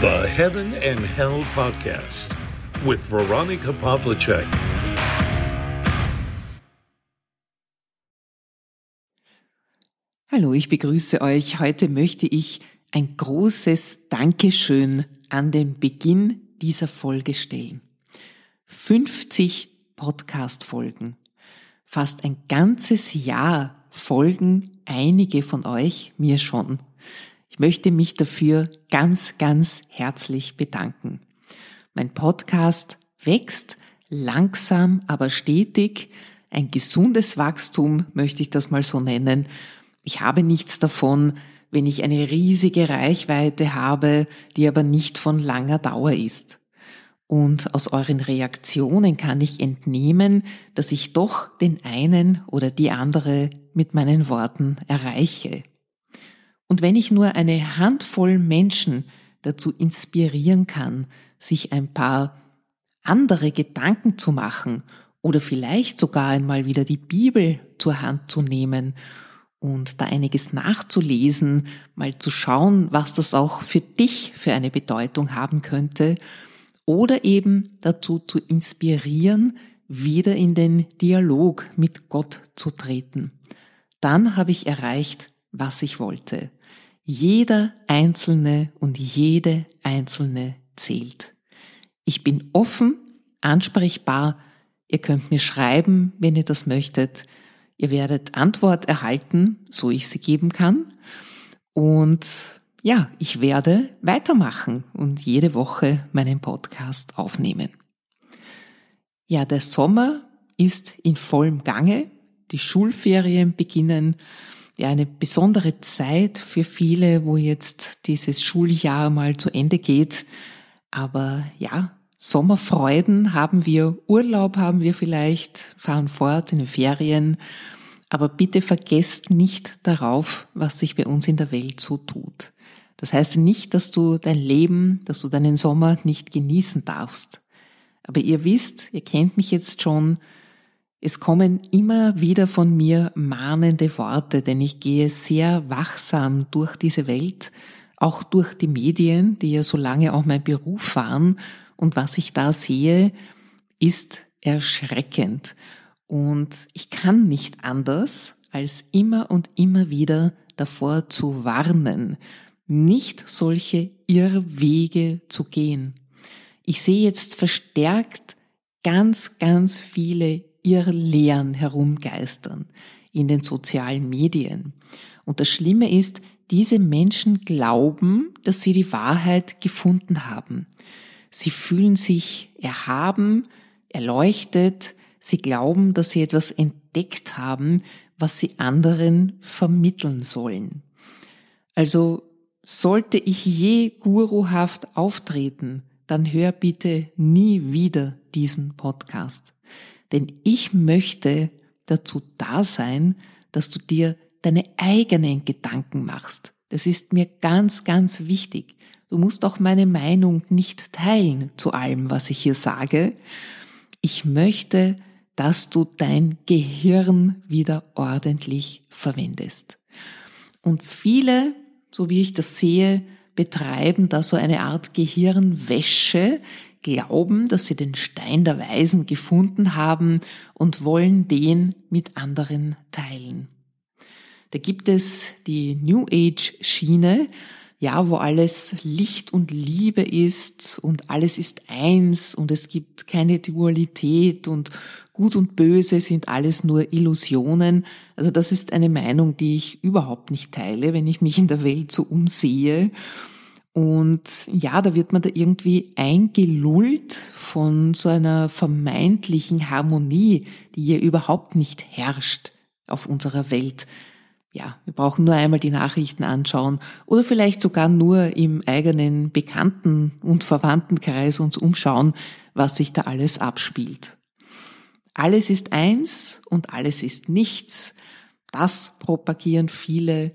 The Heaven and Hell Podcast with Veronica Pavlicek. Hallo, ich begrüße euch. Heute möchte ich ein großes Dankeschön an den Beginn dieser Folge stellen. 50 Podcast-Folgen. Fast ein ganzes Jahr folgen einige von euch mir schon. Ich möchte mich dafür ganz, ganz herzlich bedanken. Mein Podcast wächst langsam, aber stetig. Ein gesundes Wachstum möchte ich das mal so nennen. Ich habe nichts davon, wenn ich eine riesige Reichweite habe, die aber nicht von langer Dauer ist. Und aus euren Reaktionen kann ich entnehmen, dass ich doch den einen oder die andere mit meinen Worten erreiche. Und wenn ich nur eine Handvoll Menschen dazu inspirieren kann, sich ein paar andere Gedanken zu machen oder vielleicht sogar einmal wieder die Bibel zur Hand zu nehmen und da einiges nachzulesen, mal zu schauen, was das auch für dich für eine Bedeutung haben könnte, oder eben dazu zu inspirieren, wieder in den Dialog mit Gott zu treten. Dann habe ich erreicht, was ich wollte. Jeder Einzelne und jede Einzelne zählt. Ich bin offen, ansprechbar. Ihr könnt mir schreiben, wenn ihr das möchtet. Ihr werdet Antwort erhalten, so ich sie geben kann. Und ja, ich werde weitermachen und jede Woche meinen Podcast aufnehmen. Ja, der Sommer ist in vollem Gange. Die Schulferien beginnen. Ja, eine besondere Zeit für viele, wo jetzt dieses Schuljahr mal zu Ende geht. Aber ja, Sommerfreuden haben wir, Urlaub haben wir vielleicht, fahren fort in den Ferien. Aber bitte vergesst nicht darauf, was sich bei uns in der Welt so tut. Das heißt nicht, dass du dein Leben, dass du deinen Sommer nicht genießen darfst. Aber ihr wisst, ihr kennt mich jetzt schon, es kommen immer wieder von mir mahnende Worte, denn ich gehe sehr wachsam durch diese Welt, auch durch die Medien, die ja so lange auch mein Beruf waren. Und was ich da sehe, ist erschreckend. Und ich kann nicht anders, als immer und immer wieder davor zu warnen, nicht solche Irrwege zu gehen. Ich sehe jetzt verstärkt ganz, ganz viele Irrlehren herumgeistern in den sozialen Medien. Und das Schlimme ist, diese Menschen glauben, dass sie die Wahrheit gefunden haben. Sie fühlen sich erhaben, erleuchtet, sie glauben, dass sie etwas entdeckt haben, was sie anderen vermitteln sollen. Also sollte ich je guruhaft auftreten, dann hör bitte nie wieder diesen Podcast. Denn ich möchte dazu da sein, dass du dir deine eigenen Gedanken machst. Das ist mir ganz, ganz wichtig. Du musst auch meine Meinung nicht teilen zu allem, was ich hier sage. Ich möchte, dass du dein Gehirn wieder ordentlich verwendest. Und viele so wie ich das sehe, betreiben da so eine Art Gehirnwäsche, glauben, dass sie den Stein der Weisen gefunden haben und wollen den mit anderen teilen. Da gibt es die New Age Schiene, ja, wo alles Licht und Liebe ist und alles ist eins und es gibt keine Dualität und Gut und Böse sind alles nur Illusionen. Also das ist eine Meinung, die ich überhaupt nicht teile, wenn ich mich in der Welt so umsehe. Und ja, da wird man da irgendwie eingelullt von so einer vermeintlichen Harmonie, die hier überhaupt nicht herrscht auf unserer Welt. Ja, wir brauchen nur einmal die Nachrichten anschauen oder vielleicht sogar nur im eigenen Bekannten- und Verwandtenkreis uns umschauen, was sich da alles abspielt. Alles ist eins und alles ist nichts. Das propagieren viele.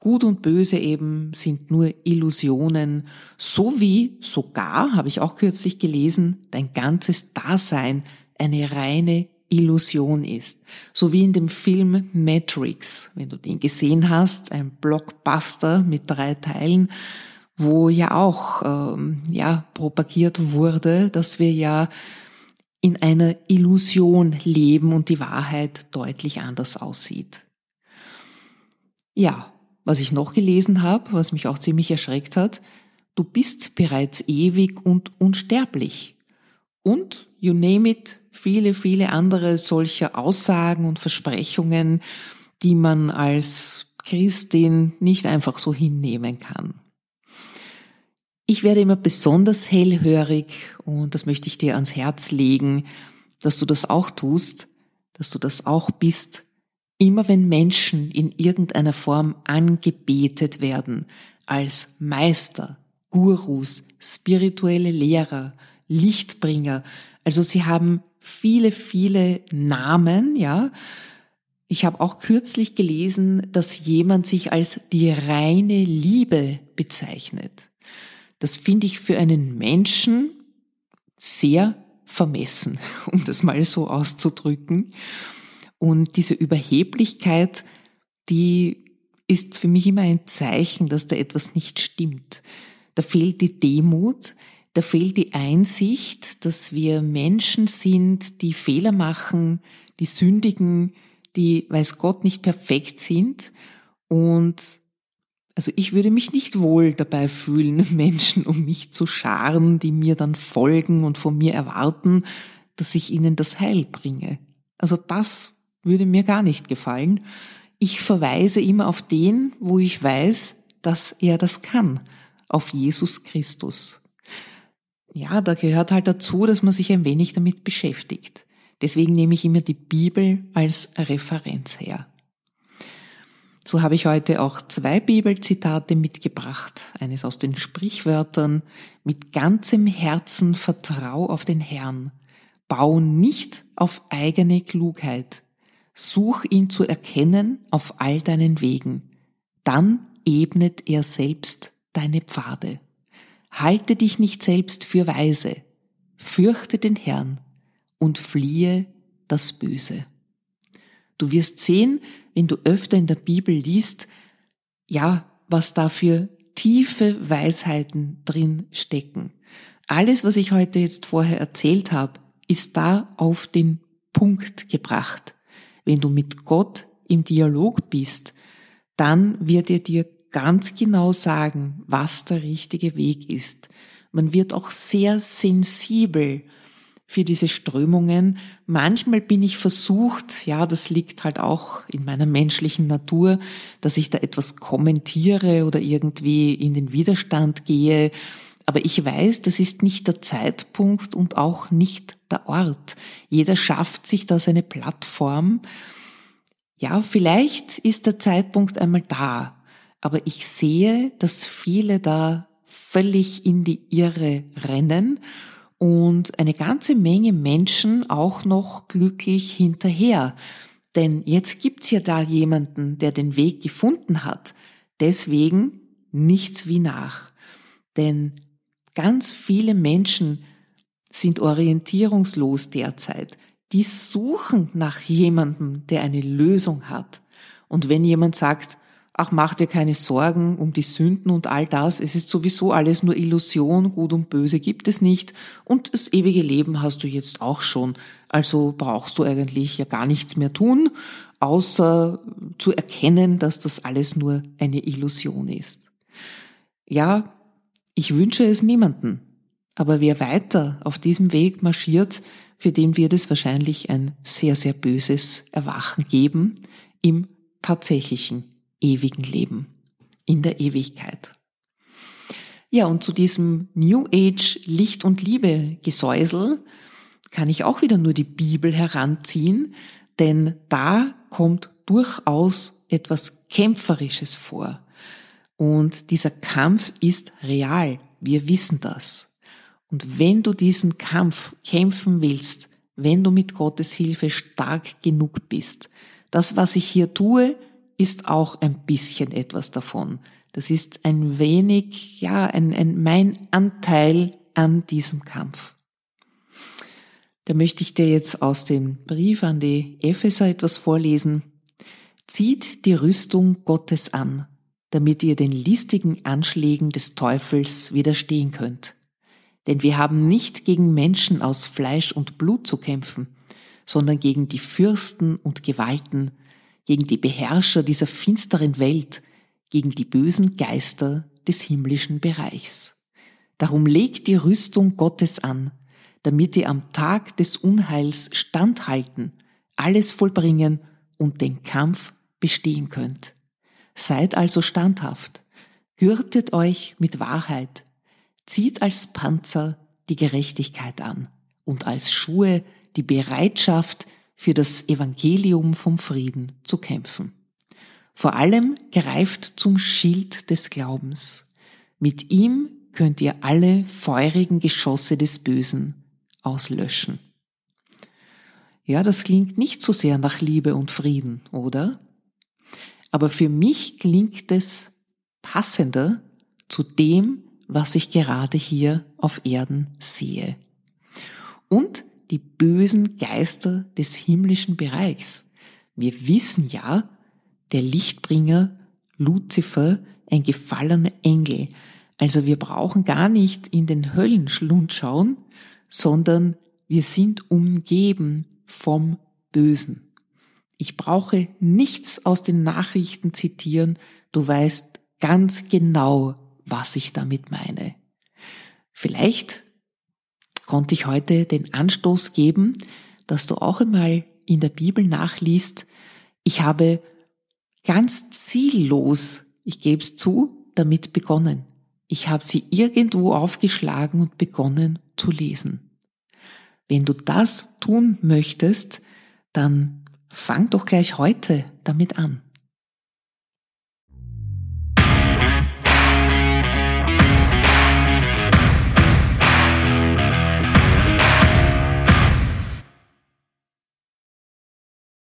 Gut und böse eben sind nur Illusionen, so wie sogar, habe ich auch kürzlich gelesen, dein ganzes Dasein eine reine Illusion ist. So wie in dem Film Matrix, wenn du den gesehen hast, ein Blockbuster mit drei Teilen, wo ja auch ähm, ja propagiert wurde, dass wir ja in einer Illusion leben und die Wahrheit deutlich anders aussieht. Ja, was ich noch gelesen habe, was mich auch ziemlich erschreckt hat, du bist bereits ewig und unsterblich. Und, you name it, viele, viele andere solcher Aussagen und Versprechungen, die man als Christin nicht einfach so hinnehmen kann. Ich werde immer besonders hellhörig und das möchte ich dir ans Herz legen, dass du das auch tust, dass du das auch bist, immer wenn Menschen in irgendeiner Form angebetet werden, als Meister, Gurus, spirituelle Lehrer, Lichtbringer, also sie haben viele, viele Namen, ja. Ich habe auch kürzlich gelesen, dass jemand sich als die reine Liebe bezeichnet. Das finde ich für einen Menschen sehr vermessen, um das mal so auszudrücken. Und diese Überheblichkeit, die ist für mich immer ein Zeichen, dass da etwas nicht stimmt. Da fehlt die Demut, da fehlt die Einsicht, dass wir Menschen sind, die Fehler machen, die sündigen, die, weiß Gott, nicht perfekt sind. Und also ich würde mich nicht wohl dabei fühlen, Menschen um mich zu scharen, die mir dann folgen und von mir erwarten, dass ich ihnen das Heil bringe. Also das würde mir gar nicht gefallen. Ich verweise immer auf den, wo ich weiß, dass er das kann, auf Jesus Christus. Ja, da gehört halt dazu, dass man sich ein wenig damit beschäftigt. Deswegen nehme ich immer die Bibel als Referenz her. So habe ich heute auch zwei Bibelzitate mitgebracht. Eines aus den Sprichwörtern. Mit ganzem Herzen vertrau auf den Herrn. Bau nicht auf eigene Klugheit. Such ihn zu erkennen auf all deinen Wegen. Dann ebnet er selbst deine Pfade. Halte dich nicht selbst für weise. Fürchte den Herrn und fliehe das Böse. Du wirst sehen, wenn du öfter in der Bibel liest, ja, was da für tiefe Weisheiten drin stecken. Alles, was ich heute jetzt vorher erzählt habe, ist da auf den Punkt gebracht. Wenn du mit Gott im Dialog bist, dann wird er dir ganz genau sagen, was der richtige Weg ist. Man wird auch sehr sensibel für diese Strömungen. Manchmal bin ich versucht, ja, das liegt halt auch in meiner menschlichen Natur, dass ich da etwas kommentiere oder irgendwie in den Widerstand gehe. Aber ich weiß, das ist nicht der Zeitpunkt und auch nicht der Ort. Jeder schafft sich da seine Plattform. Ja, vielleicht ist der Zeitpunkt einmal da, aber ich sehe, dass viele da völlig in die Irre rennen und eine ganze Menge Menschen auch noch glücklich hinterher. Denn jetzt gibt's ja da jemanden, der den Weg gefunden hat. Deswegen nichts wie nach. Denn ganz viele Menschen sind orientierungslos derzeit. Die suchen nach jemandem, der eine Lösung hat. Und wenn jemand sagt, ach mach dir keine Sorgen um die Sünden und all das, es ist sowieso alles nur Illusion, gut und böse gibt es nicht und das ewige Leben hast du jetzt auch schon, also brauchst du eigentlich ja gar nichts mehr tun, außer zu erkennen, dass das alles nur eine Illusion ist. Ja, ich wünsche es niemanden, aber wer weiter auf diesem Weg marschiert, für den wird es wahrscheinlich ein sehr, sehr böses Erwachen geben im tatsächlichen ewigen Leben, in der Ewigkeit. Ja, und zu diesem New Age Licht und Liebe Gesäusel kann ich auch wieder nur die Bibel heranziehen, denn da kommt durchaus etwas Kämpferisches vor. Und dieser Kampf ist real. Wir wissen das. Und wenn du diesen Kampf kämpfen willst, wenn du mit Gottes Hilfe stark genug bist, das, was ich hier tue, ist auch ein bisschen etwas davon. Das ist ein wenig, ja, ein, ein, mein Anteil an diesem Kampf. Da möchte ich dir jetzt aus dem Brief an die Epheser etwas vorlesen. Zieht die Rüstung Gottes an, damit ihr den listigen Anschlägen des Teufels widerstehen könnt. Denn wir haben nicht gegen Menschen aus Fleisch und Blut zu kämpfen, sondern gegen die Fürsten und Gewalten, gegen die Beherrscher dieser finsteren Welt, gegen die bösen Geister des himmlischen Bereichs. Darum legt die Rüstung Gottes an, damit ihr am Tag des Unheils standhalten, alles vollbringen und den Kampf bestehen könnt. Seid also standhaft, gürtet euch mit Wahrheit, zieht als Panzer die Gerechtigkeit an und als Schuhe die Bereitschaft, für das Evangelium vom Frieden zu kämpfen. Vor allem greift zum Schild des Glaubens. Mit ihm könnt ihr alle feurigen Geschosse des Bösen auslöschen. Ja, das klingt nicht so sehr nach Liebe und Frieden, oder? Aber für mich klingt es passender zu dem, was ich gerade hier auf Erden sehe. Und die bösen Geister des himmlischen Bereichs. Wir wissen ja, der Lichtbringer Luzifer, ein gefallener Engel. Also wir brauchen gar nicht in den Höllenschlund schauen, sondern wir sind umgeben vom Bösen. Ich brauche nichts aus den Nachrichten zitieren, du weißt ganz genau, was ich damit meine. Vielleicht konnte ich heute den Anstoß geben, dass du auch einmal in der Bibel nachliest, ich habe ganz ziellos, ich gebe es zu, damit begonnen. Ich habe sie irgendwo aufgeschlagen und begonnen zu lesen. Wenn du das tun möchtest, dann Fang doch gleich heute damit an.